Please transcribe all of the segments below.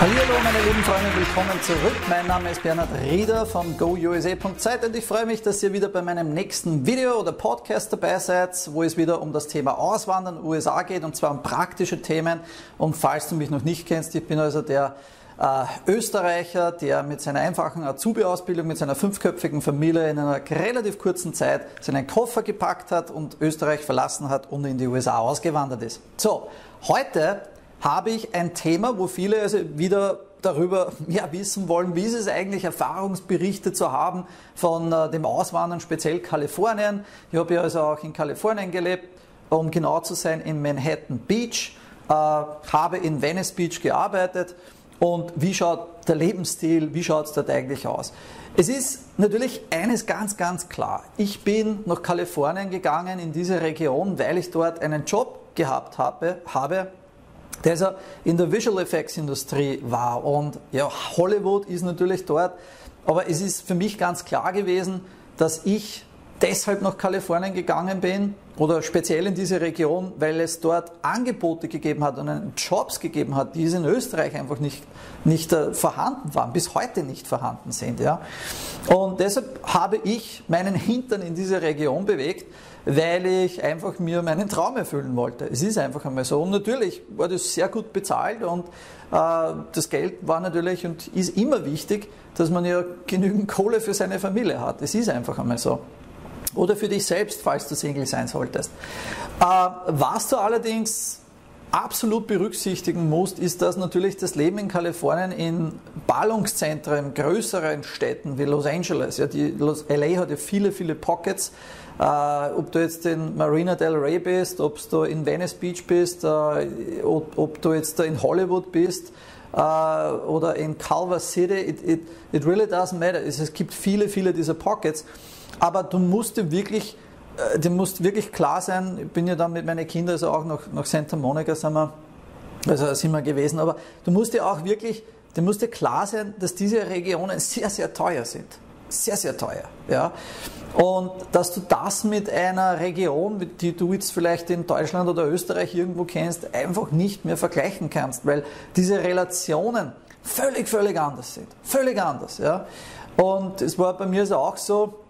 Hallo meine lieben Freunde, willkommen zurück. Mein Name ist Bernhard Rieder von GoUSA.zeit und ich freue mich, dass ihr wieder bei meinem nächsten Video oder Podcast dabei seid, wo es wieder um das Thema Auswandern USA geht und zwar um praktische Themen. Und falls du mich noch nicht kennst, ich bin also der äh, Österreicher, der mit seiner einfachen Azubi-Ausbildung, mit seiner fünfköpfigen Familie in einer relativ kurzen Zeit seinen Koffer gepackt hat und Österreich verlassen hat und in die USA ausgewandert ist. So, heute habe ich ein Thema, wo viele also wieder darüber ja, wissen wollen, wie ist es eigentlich, Erfahrungsberichte zu haben von äh, dem Auswandern, speziell Kalifornien. Ich habe ja also auch in Kalifornien gelebt, um genau zu sein, in Manhattan Beach, äh, habe in Venice Beach gearbeitet und wie schaut der Lebensstil, wie schaut es dort eigentlich aus. Es ist natürlich eines ganz, ganz klar. Ich bin nach Kalifornien gegangen, in diese Region, weil ich dort einen Job gehabt habe, habe der also in der Visual Effects Industrie war. Und ja, Hollywood ist natürlich dort. Aber es ist für mich ganz klar gewesen, dass ich deshalb nach Kalifornien gegangen bin oder speziell in diese Region, weil es dort Angebote gegeben hat und Jobs gegeben hat, die in Österreich einfach nicht, nicht äh, vorhanden waren, bis heute nicht vorhanden sind. Ja. Und deshalb habe ich meinen Hintern in diese Region bewegt, weil ich einfach mir meinen Traum erfüllen wollte. Es ist einfach einmal so. Und natürlich war das sehr gut bezahlt und äh, das Geld war natürlich und ist immer wichtig, dass man ja genügend Kohle für seine Familie hat. Es ist einfach einmal so. Oder für dich selbst, falls du Single sein solltest. Äh, was du allerdings absolut berücksichtigen musst, ist, dass natürlich das Leben in Kalifornien in Ballungszentren, größeren Städten wie Los Angeles, ja, die Los, LA hat ja viele, viele Pockets, ob du jetzt in Marina del Rey bist, ob du in Venice Beach bist, äh, ob, ob, du jetzt in Hollywood bist äh, oder in Culver City, it, it, it really doesn't matter. Es, es gibt viele, viele dieser Pockets, aber du musst dir wirklich äh, dir muss wirklich klar sein, ich bin ja dann mit meinen Kindern also auch nach, nach Santa Monica sind wir, also sind wir gewesen, aber du musst dir auch wirklich, dir muss dir klar sein, dass diese Regionen sehr, sehr teuer sind. Sehr, sehr teuer. Ja? Und dass du das mit einer Region, die du jetzt vielleicht in Deutschland oder Österreich irgendwo kennst, einfach nicht mehr vergleichen kannst, weil diese Relationen völlig, völlig anders sind. Völlig anders. Ja? Und es war bei mir also auch so,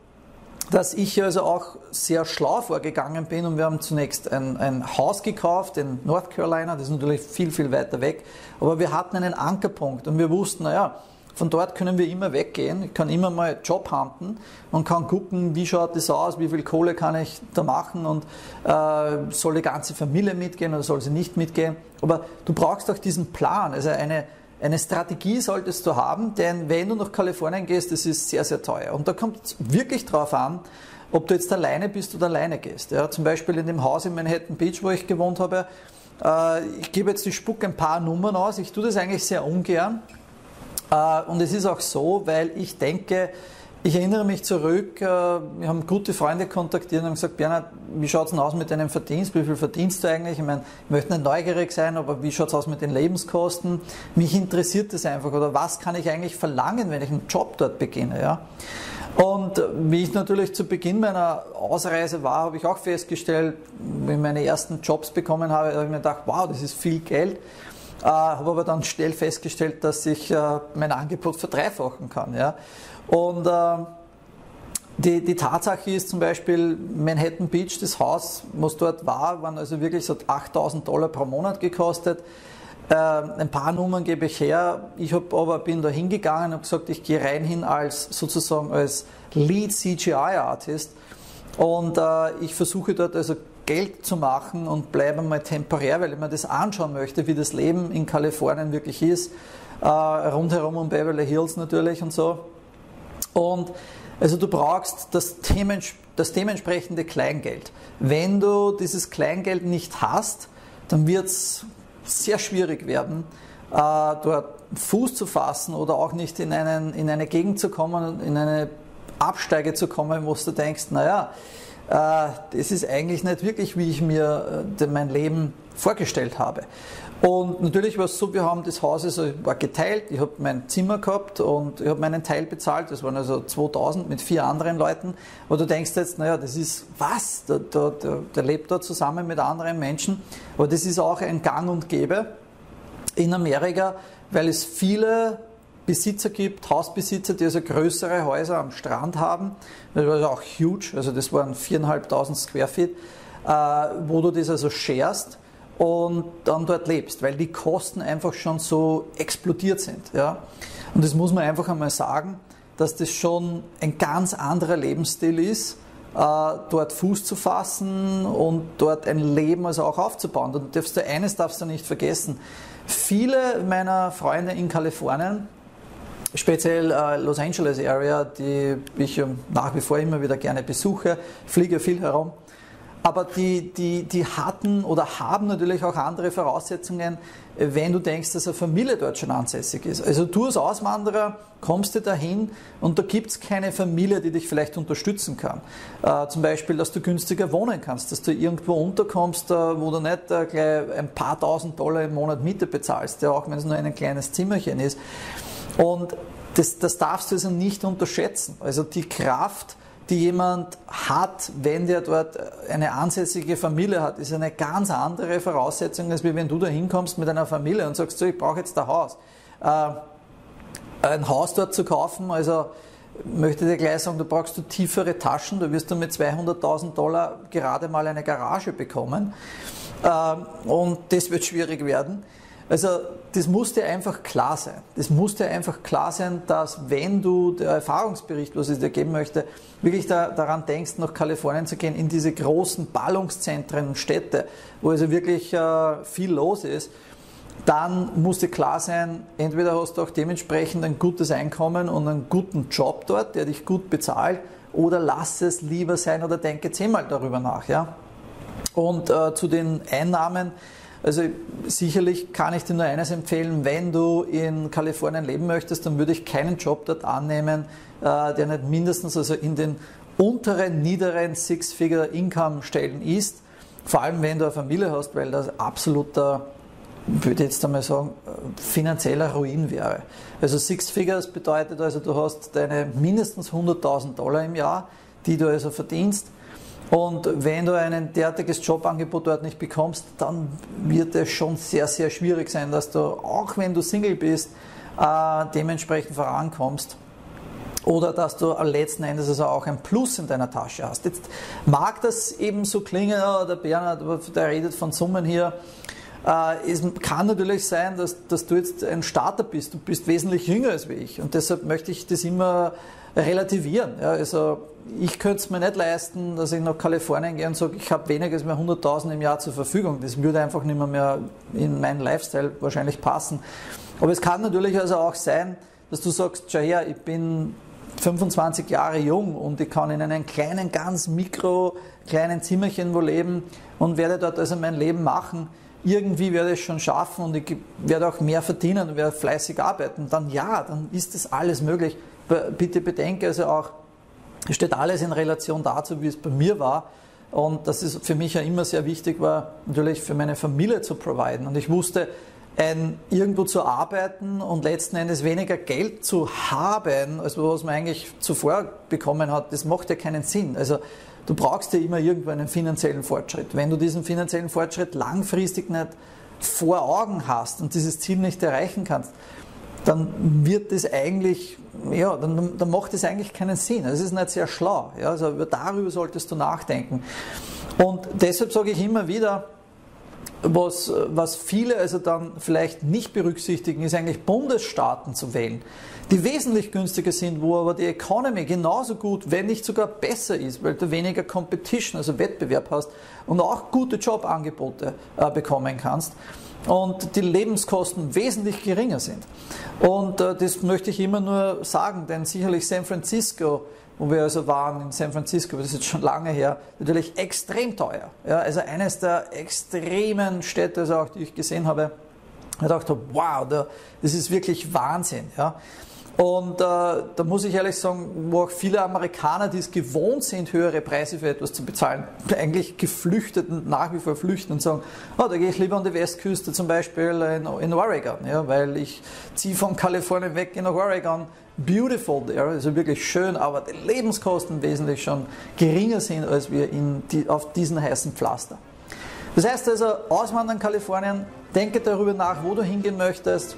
dass ich also auch sehr schlau vorgegangen bin und wir haben zunächst ein, ein, Haus gekauft in North Carolina, das ist natürlich viel, viel weiter weg, aber wir hatten einen Ankerpunkt und wir wussten, naja, von dort können wir immer weggehen, ich kann immer mal Job handeln und kann gucken, wie schaut das aus, wie viel Kohle kann ich da machen und äh, soll die ganze Familie mitgehen oder soll sie nicht mitgehen. Aber du brauchst auch diesen Plan, also eine, eine Strategie solltest du haben, denn wenn du nach Kalifornien gehst, das ist sehr, sehr teuer. Und da kommt es wirklich drauf an, ob du jetzt alleine bist oder alleine gehst. Ja, zum Beispiel in dem Haus in Manhattan Beach, wo ich gewohnt habe, äh, ich gebe jetzt die Spuck ein paar Nummern aus. Ich tue das eigentlich sehr ungern. Äh, und es ist auch so, weil ich denke, ich erinnere mich zurück, äh, wir haben gute Freunde kontaktiert und haben gesagt, Bernhard, wie schaut es denn aus mit deinem Verdienst? Wie viel verdienst du eigentlich? Ich meine, ich möchte nicht neugierig sein, aber wie schaut es aus mit den Lebenskosten? Mich interessiert das einfach. Oder was kann ich eigentlich verlangen, wenn ich einen Job dort beginne? Ja? Und wie ich natürlich zu Beginn meiner Ausreise war, habe ich auch festgestellt, wenn ich meine ersten Jobs bekommen habe, habe ich mir gedacht, wow, das ist viel Geld. Äh, habe aber dann schnell festgestellt, dass ich äh, mein Angebot verdreifachen kann. Ja? Und äh, die, die, Tatsache ist zum Beispiel, Manhattan Beach, das Haus, was dort war, waren also wirklich so 8000 Dollar pro Monat gekostet. Äh, ein paar Nummern gebe ich her. Ich hab aber bin da hingegangen und gesagt, ich gehe rein hin als sozusagen als Lead CGI Artist und äh, ich versuche dort also Geld zu machen und bleibe mal temporär, weil ich mir das anschauen möchte, wie das Leben in Kalifornien wirklich ist, äh, rundherum um Beverly Hills natürlich und so. Und also du brauchst das, das dementsprechende Kleingeld. Wenn du dieses Kleingeld nicht hast, dann wird es sehr schwierig werden, äh, dort Fuß zu fassen oder auch nicht in, einen, in eine Gegend zu kommen, in eine Absteige zu kommen, wo du denkst, naja, das ist eigentlich nicht wirklich, wie ich mir äh, mein Leben vorgestellt habe. Und natürlich war es so, wir haben das Haus also, war geteilt, ich habe mein Zimmer gehabt und ich habe meinen Teil bezahlt, das waren also 2000 mit vier anderen Leuten. Aber du denkst jetzt, naja, das ist was, der, der, der, der lebt da zusammen mit anderen Menschen, aber das ist auch ein Gang und Gäbe in Amerika, weil es viele Besitzer gibt, Hausbesitzer, die also größere Häuser am Strand haben. Das war also auch huge, also das waren 4.500 Square Feet, äh, wo du das also sharest und dann dort lebst, weil die Kosten einfach schon so explodiert sind. Ja? Und das muss man einfach einmal sagen, dass das schon ein ganz anderer Lebensstil ist, äh, dort Fuß zu fassen und dort ein Leben also auch aufzubauen. Und darfst du eines darfst du nicht vergessen. Viele meiner Freunde in Kalifornien, speziell äh, Los Angeles Area, die ich nach wie vor immer wieder gerne besuche, fliege viel herum, aber die, die, die hatten oder haben natürlich auch andere Voraussetzungen, wenn du denkst, dass eine Familie dort schon ansässig ist. Also du als Auswanderer kommst du dahin und da gibt es keine Familie, die dich vielleicht unterstützen kann. Äh, zum Beispiel, dass du günstiger wohnen kannst, dass du irgendwo unterkommst, äh, wo du nicht äh, gleich ein paar tausend Dollar im Monat Miete bezahlst, ja, auch wenn es nur ein kleines Zimmerchen ist. Und das, das darfst du also nicht unterschätzen. Also die Kraft, die jemand hat, wenn der dort eine ansässige Familie hat, ist eine ganz andere Voraussetzung, als wenn du da hinkommst mit einer Familie und sagst, so, ich brauche jetzt ein Haus. Äh, ein Haus dort zu kaufen, also möchte dir gleich sagen, da brauchst du tiefere Taschen, da wirst du mit 200.000 Dollar gerade mal eine Garage bekommen äh, und das wird schwierig werden. Also das muss dir einfach klar sein. Das muss dir einfach klar sein, dass wenn du der Erfahrungsbericht, was ich dir geben möchte, wirklich da, daran denkst, nach Kalifornien zu gehen, in diese großen Ballungszentren und Städte, wo also wirklich äh, viel los ist, dann muss dir klar sein, entweder hast du auch dementsprechend ein gutes Einkommen und einen guten Job dort, der dich gut bezahlt, oder lass es lieber sein oder denke zehnmal darüber nach. Ja? Und äh, zu den Einnahmen, also sicherlich kann ich dir nur eines empfehlen, wenn du in Kalifornien leben möchtest, dann würde ich keinen Job dort annehmen, äh, der nicht mindestens also in den unteren, niederen Six-Figure-Income-Stellen ist. Vor allem, wenn du eine Familie hast, weil das absoluter, würde jetzt einmal sagen, finanzieller Ruin wäre. Also Six Figures bedeutet also, du hast deine mindestens 100.000 Dollar im Jahr, die du also verdienst und wenn du ein derartiges Jobangebot dort nicht bekommst, dann wird es schon sehr, sehr schwierig sein, dass du, auch wenn du Single bist, äh, dementsprechend vorankommst. Oder dass du letzten Endes also auch ein Plus in deiner Tasche hast. Jetzt mag das eben so klingen, oh, der Bernhard, der redet von Summen hier. Äh, es kann natürlich sein, dass, dass du jetzt ein Starter bist. Du bist wesentlich jünger als ich. Und deshalb möchte ich das immer relativieren. Ja, also ich könnte es mir nicht leisten, dass ich nach Kalifornien gehe und sage, ich habe weniger als mehr 100.000 im Jahr zur Verfügung. Das würde einfach nicht mehr, mehr in meinen Lifestyle wahrscheinlich passen. Aber es kann natürlich also auch sein, dass du sagst, schau her, ich bin 25 Jahre jung und ich kann in einem kleinen, ganz mikro, kleinen Zimmerchen wo leben und werde dort also mein Leben machen. Irgendwie werde ich schon schaffen und ich werde auch mehr verdienen und werde fleißig arbeiten. Dann ja, dann ist das alles möglich bitte bedenke also auch, es steht alles in Relation dazu, wie es bei mir war. Und das ist für mich ja immer sehr wichtig war, natürlich für meine Familie zu providen. Und ich wusste, ein, irgendwo zu arbeiten und letzten Endes weniger Geld zu haben, als was man eigentlich zuvor bekommen hat, das macht ja keinen Sinn. Also du brauchst ja immer irgendwo einen finanziellen Fortschritt. Wenn du diesen finanziellen Fortschritt langfristig nicht vor Augen hast und dieses Ziel nicht erreichen kannst, dann wird das eigentlich, ja, dann, dann macht das eigentlich keinen Sinn. Es ist nicht sehr schlau. Ja, also darüber solltest du nachdenken. Und deshalb sage ich immer wieder, was, was viele also dann vielleicht nicht berücksichtigen, ist eigentlich Bundesstaaten zu wählen, die wesentlich günstiger sind, wo aber die Economy genauso gut, wenn nicht sogar besser ist, weil du weniger Competition, also Wettbewerb hast und auch gute Jobangebote äh, bekommen kannst und die Lebenskosten wesentlich geringer sind. Und äh, das möchte ich immer nur sagen, denn sicherlich San Francisco, wo wir also waren in San Francisco, das ist jetzt schon lange her, natürlich extrem teuer. Ja, also eines der extremen Städte, also auch die ich gesehen habe, ich dachte, wow, das ist wirklich Wahnsinn. Ja. Und äh, da muss ich ehrlich sagen, wo auch viele Amerikaner, die es gewohnt sind, höhere Preise für etwas zu bezahlen, eigentlich geflüchtet und nach wie vor flüchten und sagen, oh, da gehe ich lieber an die Westküste, zum Beispiel in, in Oregon, ja, weil ich ziehe von Kalifornien weg nach Oregon, beautiful there, also wirklich schön, aber die Lebenskosten wesentlich schon geringer sind, als wir in die, auf diesen heißen Pflaster. Das heißt also, auswandern Kalifornien, denke darüber nach, wo du hingehen möchtest,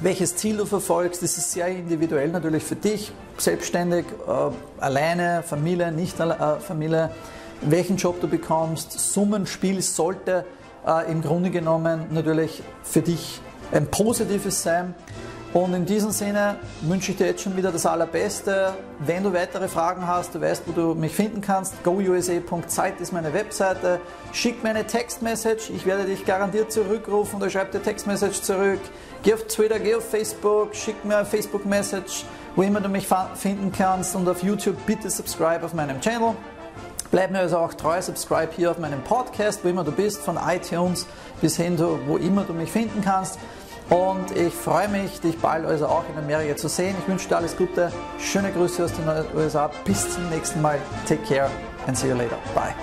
welches Ziel du verfolgst. Das ist sehr individuell natürlich für dich, selbstständig, äh, alleine, Familie, nicht äh, Familie, welchen Job du bekommst. Summenspiel sollte äh, im Grunde genommen natürlich für dich ein positives sein. Und in diesem Sinne wünsche ich dir jetzt schon wieder das Allerbeste. Wenn du weitere Fragen hast, du weißt, wo du mich finden kannst. gousa.zeit ist meine Webseite. Schick mir eine Textmessage. Ich werde dich garantiert zurückrufen oder schreib dir Textmessage zurück. Geh auf Twitter, geh auf Facebook, schick mir eine Facebook-Message, wo immer du mich finden kannst. Und auf YouTube bitte subscribe auf meinem Channel. Bleib mir also auch treu, subscribe hier auf meinem Podcast, wo immer du bist, von iTunes bis hin, wo immer du mich finden kannst. Und ich freue mich, dich bald also auch in Amerika zu sehen. Ich wünsche dir alles Gute. Schöne Grüße aus den USA. Bis zum nächsten Mal. Take care and see you later. Bye.